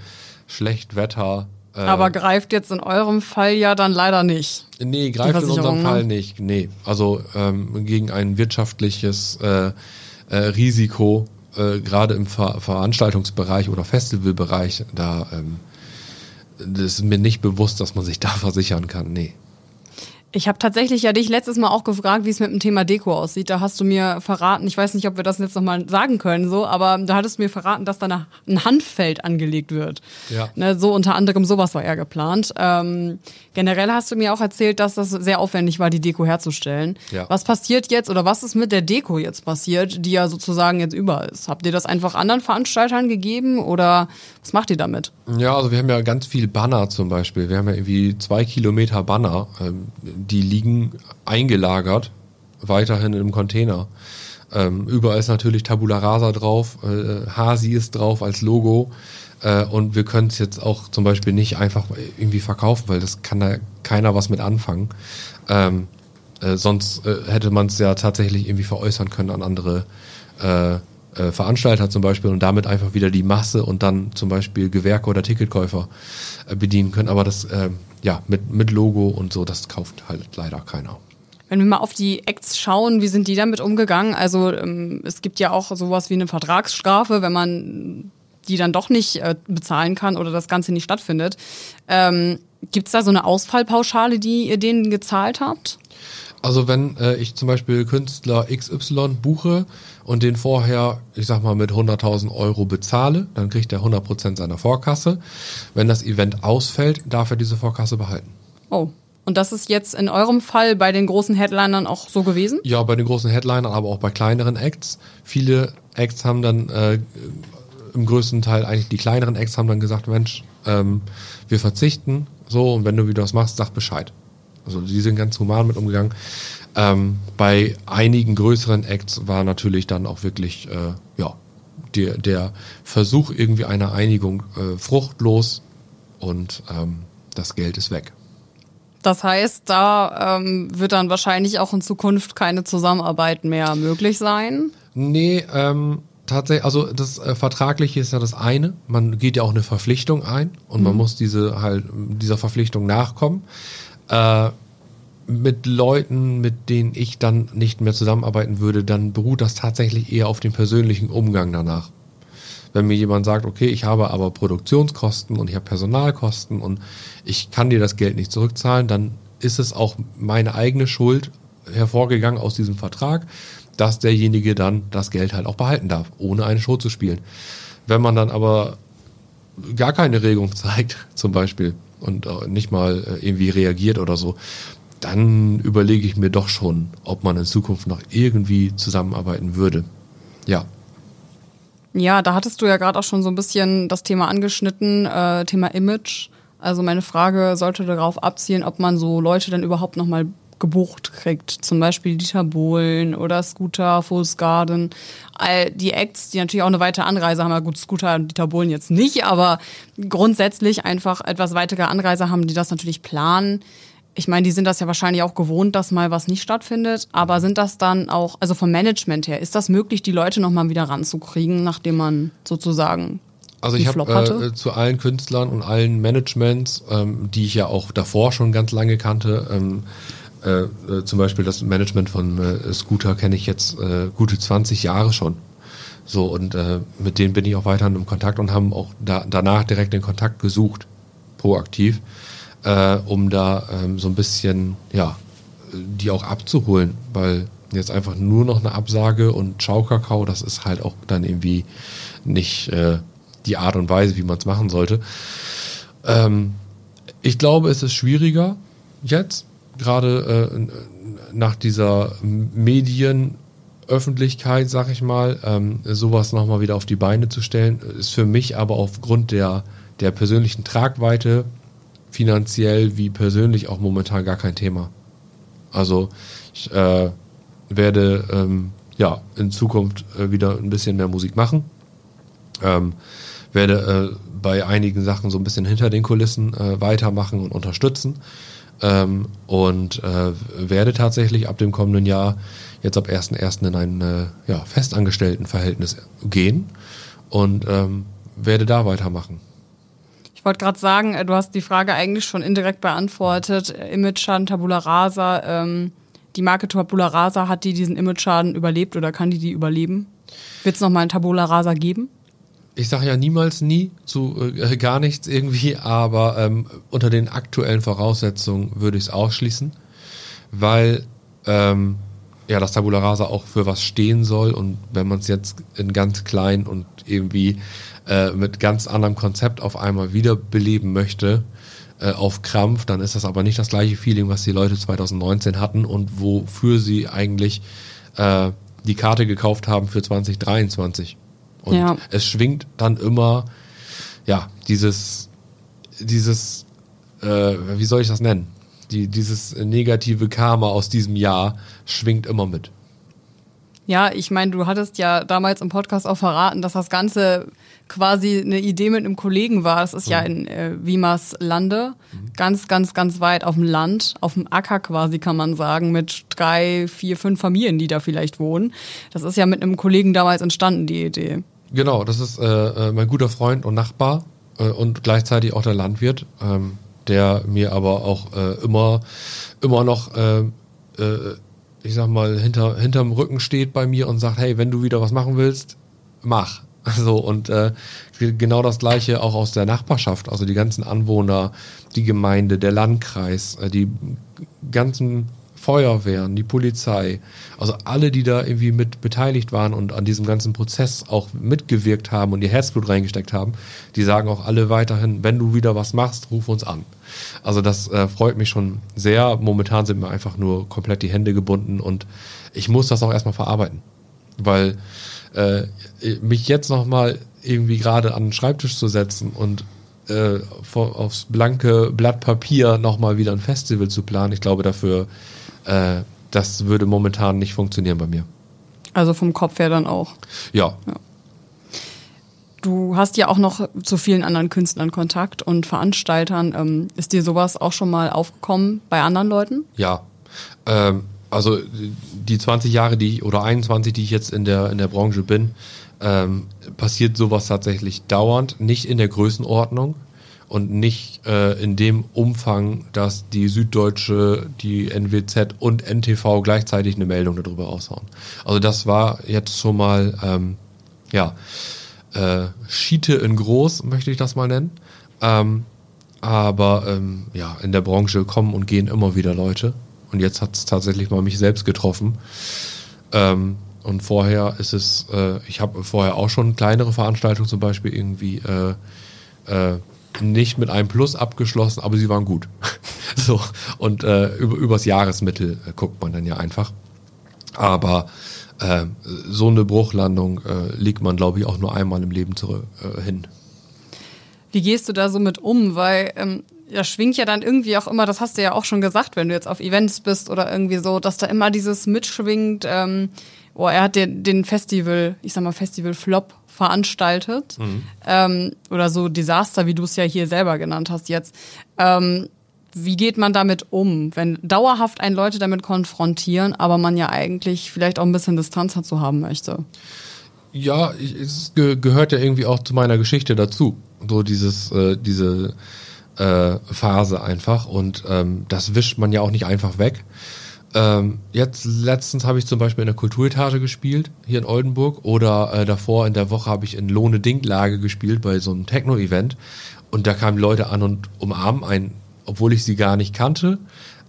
Schlechtwetter, äh, Aber greift jetzt in eurem Fall ja dann leider nicht. Nee, greift in unserem ne? Fall nicht. Nee. Also ähm, gegen ein wirtschaftliches äh, äh, Risiko, äh, gerade im Ver Veranstaltungsbereich oder Festivalbereich, da ähm, das ist mir nicht bewusst, dass man sich da versichern kann. Nee. Ich habe tatsächlich ja dich letztes Mal auch gefragt, wie es mit dem Thema Deko aussieht. Da hast du mir verraten, ich weiß nicht, ob wir das jetzt nochmal sagen können, so, aber da hattest du mir verraten, dass da ein Handfeld angelegt wird. Ja. Ne, so unter anderem sowas war eher geplant. Ähm, generell hast du mir auch erzählt, dass das sehr aufwendig war, die Deko herzustellen. Ja. Was passiert jetzt oder was ist mit der Deko jetzt passiert, die ja sozusagen jetzt über ist? Habt ihr das einfach anderen Veranstaltern gegeben oder was macht ihr damit? Ja, also wir haben ja ganz viel Banner zum Beispiel. Wir haben ja irgendwie zwei Kilometer Banner. Ähm, die liegen eingelagert, weiterhin im Container. Ähm, überall ist natürlich Tabula Rasa drauf, äh, Hasi ist drauf als Logo. Äh, und wir können es jetzt auch zum Beispiel nicht einfach irgendwie verkaufen, weil das kann da keiner was mit anfangen. Ähm, äh, sonst äh, hätte man es ja tatsächlich irgendwie veräußern können an andere äh, Veranstalter zum Beispiel und damit einfach wieder die Masse und dann zum Beispiel Gewerke oder Ticketkäufer äh, bedienen können. Aber das, äh, ja, mit, mit Logo und so, das kauft halt leider keiner. Wenn wir mal auf die Acts schauen, wie sind die damit umgegangen? Also ähm, es gibt ja auch sowas wie eine Vertragsstrafe, wenn man die dann doch nicht äh, bezahlen kann oder das Ganze nicht stattfindet. Ähm, Gibt es da so eine Ausfallpauschale, die ihr denen gezahlt habt? Also wenn äh, ich zum Beispiel Künstler XY buche und den vorher, ich sag mal, mit 100.000 Euro bezahle, dann kriegt er 100% seiner Vorkasse. Wenn das Event ausfällt, darf er diese Vorkasse behalten. Oh, und das ist jetzt in eurem Fall bei den großen Headlinern auch so gewesen? Ja, bei den großen Headlinern, aber auch bei kleineren Acts. Viele Acts haben dann äh, im größten Teil eigentlich die kleineren Acts haben dann gesagt, Mensch, ähm, wir verzichten so und wenn du wieder was machst, sag Bescheid. Also die sind ganz human mit umgegangen. Ähm, bei einigen größeren Acts war natürlich dann auch wirklich äh, ja, der, der Versuch irgendwie einer Einigung äh, fruchtlos und ähm, das Geld ist weg. Das heißt, da ähm, wird dann wahrscheinlich auch in Zukunft keine Zusammenarbeit mehr möglich sein? Nee, ähm, tatsächlich, also das äh, Vertragliche ist ja das eine. Man geht ja auch eine Verpflichtung ein und mhm. man muss diese halt dieser Verpflichtung nachkommen. Äh, mit Leuten, mit denen ich dann nicht mehr zusammenarbeiten würde, dann beruht das tatsächlich eher auf dem persönlichen Umgang danach. Wenn mir jemand sagt, okay, ich habe aber Produktionskosten und ich habe Personalkosten und ich kann dir das Geld nicht zurückzahlen, dann ist es auch meine eigene Schuld hervorgegangen aus diesem Vertrag, dass derjenige dann das Geld halt auch behalten darf, ohne eine Show zu spielen. Wenn man dann aber gar keine Regung zeigt, zum Beispiel, und äh, nicht mal äh, irgendwie reagiert oder so, dann überlege ich mir doch schon, ob man in Zukunft noch irgendwie zusammenarbeiten würde. Ja. Ja, da hattest du ja gerade auch schon so ein bisschen das Thema angeschnitten, äh, Thema Image. Also meine Frage sollte darauf abzielen, ob man so Leute dann überhaupt nochmal gebucht kriegt. Zum Beispiel Dieter Bohlen oder Scooter, Fool's Garden. All die Acts, die natürlich auch eine weitere Anreise haben. Ja gut, Scooter und Dieter Bohlen jetzt nicht, aber grundsätzlich einfach etwas weitere Anreise haben, die das natürlich planen. Ich meine, die sind das ja wahrscheinlich auch gewohnt, dass mal was nicht stattfindet. Aber sind das dann auch, also vom Management her, ist das möglich, die Leute nochmal wieder ranzukriegen, nachdem man sozusagen also ich habe äh, zu allen Künstlern und allen Managements, ähm, die ich ja auch davor schon ganz lange kannte, ähm, äh, äh, zum Beispiel das Management von äh, Scooter kenne ich jetzt äh, gute 20 Jahre schon. So, und äh, mit denen bin ich auch weiterhin im Kontakt und haben auch da, danach direkt den Kontakt gesucht, proaktiv, um da ähm, so ein bisschen, ja, die auch abzuholen, weil jetzt einfach nur noch eine Absage und Ciao das ist halt auch dann irgendwie nicht die Art und Weise, wie man es machen sollte. Ähm, ich glaube, es ist schwieriger jetzt, gerade äh, nach dieser Medienöffentlichkeit, sag ich mal, ähm, sowas nochmal wieder auf die Beine zu stellen, ist für mich aber aufgrund der, der persönlichen Tragweite finanziell wie persönlich auch momentan gar kein Thema. Also ich äh, werde ähm, ja in Zukunft äh, wieder ein bisschen mehr Musik machen. Ähm, werde äh, bei einigen Sachen so ein bisschen hinter den Kulissen äh, weitermachen und unterstützen ähm, und äh, werde tatsächlich ab dem kommenden Jahr jetzt ab 1.1. in ein äh, ja, Festangestelltenverhältnis gehen und ähm, werde da weitermachen. Ich wollte gerade sagen, äh, du hast die Frage eigentlich schon indirekt beantwortet. Image-Schaden, Tabula Rasa. Ähm, die Marke Tabula Rasa, hat die diesen Image-Schaden überlebt oder kann die die überleben? Wird es nochmal ein Tabula Rasa geben? Ich sage ja niemals nie zu äh, gar nichts irgendwie, aber ähm, unter den aktuellen Voraussetzungen würde ich es ausschließen, weil ähm, ja das Tabula Rasa auch für was stehen soll und wenn man es jetzt in ganz klein und irgendwie äh, mit ganz anderem Konzept auf einmal wiederbeleben möchte, äh, auf Krampf, dann ist das aber nicht das gleiche Feeling, was die Leute 2019 hatten und wofür sie eigentlich äh, die Karte gekauft haben für 2023. Und ja. es schwingt dann immer, ja, dieses, dieses, äh, wie soll ich das nennen? Die, dieses negative Karma aus diesem Jahr schwingt immer mit. Ja, ich meine, du hattest ja damals im Podcast auch verraten, dass das Ganze quasi eine Idee mit einem Kollegen war. Das ist ja, ja in äh, Wiemers Lande, mhm. ganz, ganz, ganz weit auf dem Land, auf dem Acker quasi kann man sagen, mit drei, vier, fünf Familien, die da vielleicht wohnen. Das ist ja mit einem Kollegen damals entstanden, die Idee. Genau, das ist äh, äh, mein guter Freund und Nachbar äh, und gleichzeitig auch der Landwirt, ähm, der mir aber auch äh, immer, immer noch, äh, äh, ich sag mal, hinter, hinterm Rücken steht bei mir und sagt, hey, wenn du wieder was machen willst, mach. So, und äh, genau das gleiche auch aus der Nachbarschaft, also die ganzen Anwohner, die Gemeinde, der Landkreis, die ganzen Feuerwehren, die Polizei, also alle, die da irgendwie mit beteiligt waren und an diesem ganzen Prozess auch mitgewirkt haben und ihr Herzblut reingesteckt haben, die sagen auch alle weiterhin, wenn du wieder was machst, ruf uns an. Also das äh, freut mich schon sehr. Momentan sind mir einfach nur komplett die Hände gebunden und ich muss das auch erstmal verarbeiten, weil äh, mich jetzt nochmal irgendwie gerade an den Schreibtisch zu setzen und äh, aufs blanke Blatt Papier nochmal wieder ein Festival zu planen, ich glaube, dafür äh, das würde momentan nicht funktionieren bei mir. Also vom Kopf her dann auch. Ja. ja. Du hast ja auch noch zu vielen anderen Künstlern Kontakt und Veranstaltern. Ähm, ist dir sowas auch schon mal aufgekommen bei anderen Leuten? Ja. Ähm, also die 20 Jahre, die ich, oder 21, die ich jetzt in der, in der Branche bin, ähm, passiert sowas tatsächlich dauernd, nicht in der Größenordnung und nicht äh, in dem Umfang, dass die Süddeutsche, die NWZ und NTV gleichzeitig eine Meldung darüber raushauen. Also das war jetzt schon mal, ähm, ja, äh, Schiete in groß, möchte ich das mal nennen. Ähm, aber ähm, ja, in der Branche kommen und gehen immer wieder Leute. Und jetzt hat es tatsächlich mal mich selbst getroffen. Ähm, Und vorher ist es, äh, ich habe vorher auch schon kleinere Veranstaltungen zum Beispiel irgendwie äh, äh, nicht mit einem Plus abgeschlossen, aber sie waren gut. so, und äh, über, übers Jahresmittel äh, guckt man dann ja einfach. Aber äh, so eine Bruchlandung äh, liegt man, glaube ich, auch nur einmal im Leben zurück, äh, hin. Wie gehst du da so mit um? Weil ähm, ja schwingt ja dann irgendwie auch immer, das hast du ja auch schon gesagt, wenn du jetzt auf Events bist oder irgendwie so, dass da immer dieses mitschwingt, ähm, oh, er hat den, den Festival, ich sag mal Festival-Flop veranstaltet. Mhm. Ähm, oder so Desaster, wie du es ja hier selber genannt hast jetzt. Ähm, wie geht man damit um, wenn dauerhaft ein Leute damit konfrontieren, aber man ja eigentlich vielleicht auch ein bisschen Distanz dazu haben möchte? Ja, es gehört ja irgendwie auch zu meiner Geschichte dazu. So dieses, äh, diese äh, Phase einfach. Und ähm, das wischt man ja auch nicht einfach weg. Ähm, jetzt letztens habe ich zum Beispiel in der Kulturetage gespielt, hier in Oldenburg. Oder äh, davor in der Woche habe ich in Lohne Dinklage gespielt bei so einem Techno-Event. Und da kamen Leute an und umarmen einen, obwohl ich sie gar nicht kannte.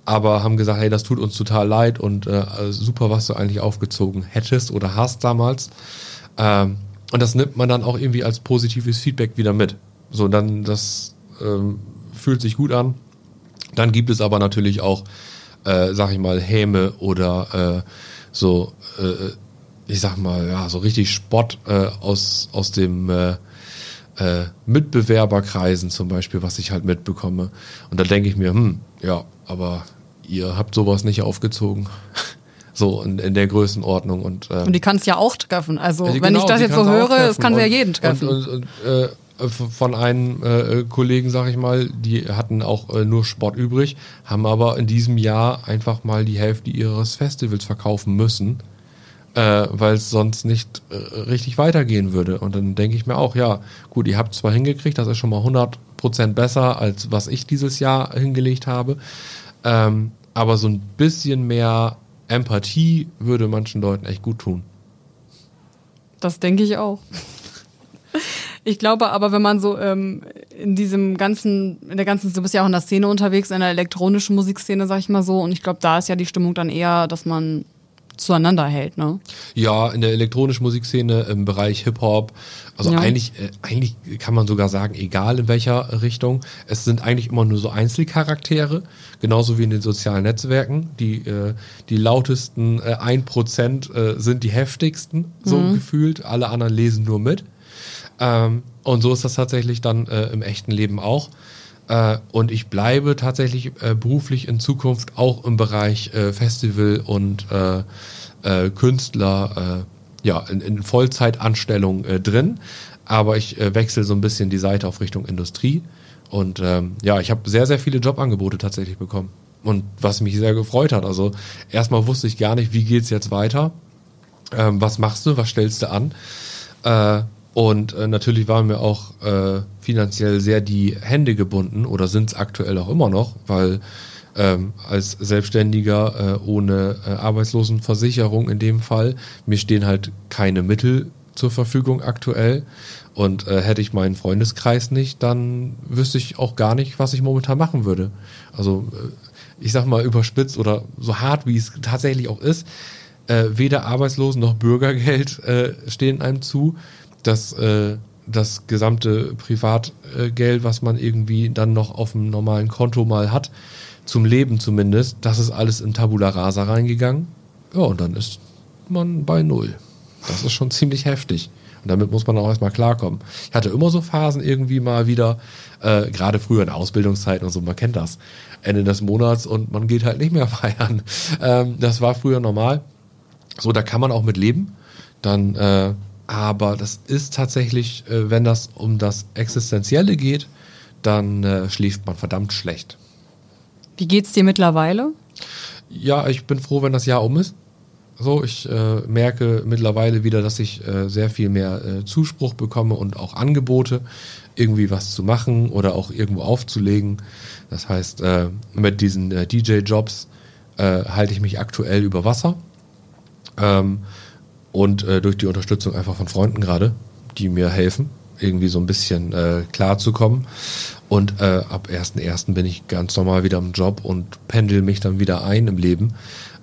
Aber haben gesagt, hey, das tut uns total leid und äh, super, was du eigentlich aufgezogen hättest oder hast damals. Ähm, und das nimmt man dann auch irgendwie als positives Feedback wieder mit. So, dann das ähm, fühlt sich gut an. Dann gibt es aber natürlich auch, äh, sag ich mal, Häme oder äh, so, äh, ich sag mal, ja, so richtig Spott äh, aus, aus dem äh, äh, Mitbewerberkreisen zum Beispiel, was ich halt mitbekomme. Und da denke ich mir, hm, ja, aber ihr habt sowas nicht aufgezogen. so in, in der Größenordnung. Und, ähm, und die kann es ja auch treffen. Also, wenn genau, ich das jetzt so höre, das kann ja jeden treffen. Und, und, äh, von einem äh, Kollegen, sag ich mal, die hatten auch äh, nur Sport übrig, haben aber in diesem Jahr einfach mal die Hälfte ihres Festivals verkaufen müssen, äh, weil es sonst nicht äh, richtig weitergehen würde. Und dann denke ich mir auch, ja, gut, ihr habt zwar hingekriegt, das ist schon mal 100% besser, als was ich dieses Jahr hingelegt habe, ähm, aber so ein bisschen mehr Empathie würde manchen Leuten echt gut tun. Das denke ich auch. Ich glaube aber, wenn man so ähm, in diesem ganzen, in der ganzen, du bist ja auch in der Szene unterwegs, in der elektronischen Musikszene, sag ich mal so, und ich glaube, da ist ja die Stimmung dann eher, dass man zueinander hält, ne? Ja, in der elektronischen Musikszene im Bereich Hip-Hop, also ja. eigentlich, äh, eigentlich kann man sogar sagen, egal in welcher Richtung, es sind eigentlich immer nur so Einzelcharaktere, genauso wie in den sozialen Netzwerken. Die, äh, die lautesten äh, 1% äh, sind die heftigsten, so mhm. gefühlt. Alle anderen lesen nur mit. Ähm, und so ist das tatsächlich dann äh, im echten Leben auch. Äh, und ich bleibe tatsächlich äh, beruflich in Zukunft auch im Bereich äh, Festival und äh, äh, Künstler ja, in, in Vollzeitanstellung drin. Aber ich wechsle so ein bisschen die Seite auf Richtung Industrie. Und ähm, ja, ich habe sehr, sehr viele Jobangebote tatsächlich bekommen. Und was mich sehr gefreut hat. Also erstmal wusste ich gar nicht, wie geht's jetzt weiter. Ähm, was machst du, was stellst du an? Äh, und äh, natürlich waren mir auch äh, finanziell sehr die Hände gebunden oder sind es aktuell auch immer noch, weil ähm, als Selbstständiger äh, ohne äh, Arbeitslosenversicherung in dem Fall, mir stehen halt keine Mittel zur Verfügung aktuell. Und äh, hätte ich meinen Freundeskreis nicht, dann wüsste ich auch gar nicht, was ich momentan machen würde. Also äh, ich sag mal überspitzt oder so hart, wie es tatsächlich auch ist, äh, weder Arbeitslosen noch Bürgergeld äh, stehen einem zu dass äh, das gesamte Privatgeld, was man irgendwie dann noch auf dem normalen Konto mal hat, zum Leben zumindest, das ist alles in Tabula Rasa reingegangen. Ja, und dann ist man bei Null. Das ist schon ziemlich heftig. Und damit muss man auch erstmal klarkommen. Ich hatte immer so Phasen irgendwie mal wieder, äh, gerade früher in Ausbildungszeiten und so, man kennt das, Ende des Monats und man geht halt nicht mehr feiern. Ähm, das war früher normal. So, da kann man auch mit leben. Dann äh, aber das ist tatsächlich, äh, wenn das um das Existenzielle geht, dann äh, schläft man verdammt schlecht. Wie geht's dir mittlerweile? Ja, ich bin froh, wenn das Jahr um ist. So, ich äh, merke mittlerweile wieder, dass ich äh, sehr viel mehr äh, Zuspruch bekomme und auch Angebote, irgendwie was zu machen oder auch irgendwo aufzulegen. Das heißt, äh, mit diesen DJ-Jobs halte ich mich aktuell über Wasser. Ähm, und äh, durch die Unterstützung einfach von Freunden gerade, die mir helfen, irgendwie so ein bisschen äh, klar zu kommen. Und äh, ab 1.1. bin ich ganz normal wieder im Job und pendel mich dann wieder ein im Leben.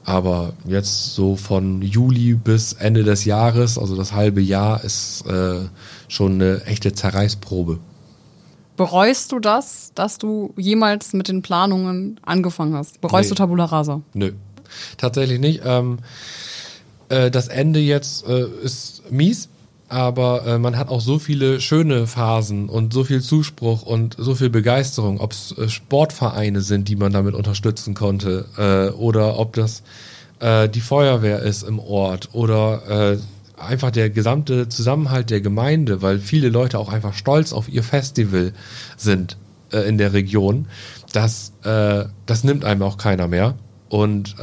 Aber jetzt so von Juli bis Ende des Jahres, also das halbe Jahr, ist äh, schon eine echte Zerreißprobe. Bereust du das, dass du jemals mit den Planungen angefangen hast? Bereust nee. du Tabula Rasa? Nö, tatsächlich nicht. Ähm, äh, das Ende jetzt äh, ist mies, aber äh, man hat auch so viele schöne Phasen und so viel Zuspruch und so viel Begeisterung, ob es äh, Sportvereine sind, die man damit unterstützen konnte, äh, oder ob das äh, die Feuerwehr ist im Ort oder äh, einfach der gesamte Zusammenhalt der Gemeinde, weil viele Leute auch einfach stolz auf ihr Festival sind in der Region. Das, das nimmt einem auch keiner mehr. Und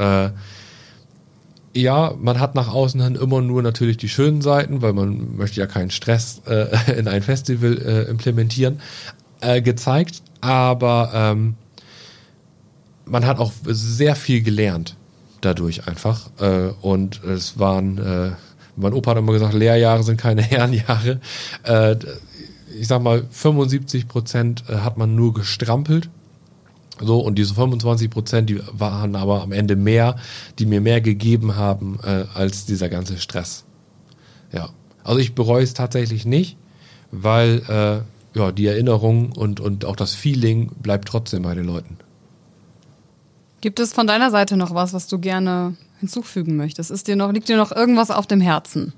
ja, man hat nach außen hin immer nur natürlich die schönen Seiten, weil man möchte ja keinen Stress äh, in ein Festival äh, implementieren, äh, gezeigt. Aber ähm, man hat auch sehr viel gelernt dadurch einfach. Äh, und es waren, äh, mein Opa hat immer gesagt, Lehrjahre sind keine Herrenjahre. Äh, ich sag mal, 75 Prozent äh, hat man nur gestrampelt so, und diese 25 Prozent, die waren aber am Ende mehr, die mir mehr gegeben haben äh, als dieser ganze Stress. Ja. Also ich bereue es tatsächlich nicht, weil äh, ja, die Erinnerung und, und auch das Feeling bleibt trotzdem bei den Leuten. Gibt es von deiner Seite noch was, was du gerne hinzufügen möchtest? Ist dir noch, liegt dir noch irgendwas auf dem Herzen?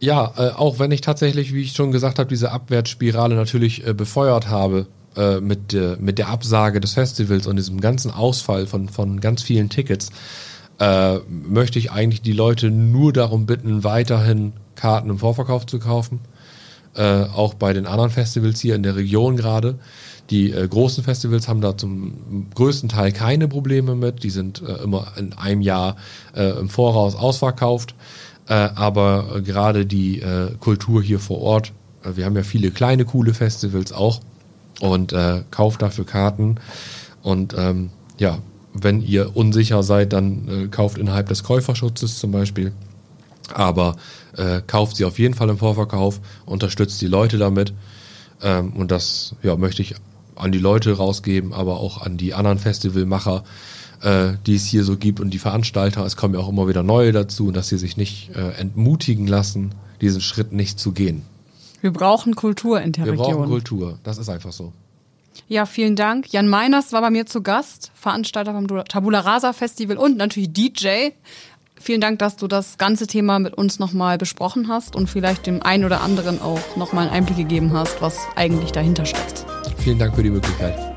Ja, äh, auch wenn ich tatsächlich, wie ich schon gesagt habe, diese Abwärtsspirale natürlich äh, befeuert habe, äh, mit, der, mit der Absage des Festivals und diesem ganzen Ausfall von, von ganz vielen Tickets, äh, möchte ich eigentlich die Leute nur darum bitten, weiterhin Karten im Vorverkauf zu kaufen. Äh, auch bei den anderen Festivals hier in der Region gerade. Die äh, großen Festivals haben da zum größten Teil keine Probleme mit. Die sind äh, immer in einem Jahr äh, im Voraus ausverkauft. Äh, aber gerade die äh, Kultur hier vor Ort, äh, wir haben ja viele kleine, coole Festivals auch, und äh, kauft dafür Karten. Und ähm, ja, wenn ihr unsicher seid, dann äh, kauft innerhalb des Käuferschutzes zum Beispiel. Aber äh, kauft sie auf jeden Fall im Vorverkauf, unterstützt die Leute damit. Ähm, und das ja, möchte ich an die Leute rausgeben, aber auch an die anderen Festivalmacher, äh, die es hier so gibt und die Veranstalter. Es kommen ja auch immer wieder neue dazu, dass sie sich nicht äh, entmutigen lassen, diesen Schritt nicht zu gehen. Wir brauchen Kultur in der Wir Region. Wir brauchen Kultur, das ist einfach so. Ja, vielen Dank. Jan Meiners war bei mir zu Gast, Veranstalter vom Tabula Rasa Festival und natürlich DJ. Vielen Dank, dass du das ganze Thema mit uns nochmal besprochen hast und vielleicht dem einen oder anderen auch nochmal einen Einblick gegeben hast, was eigentlich dahinter steckt. Vielen Dank für die Möglichkeit.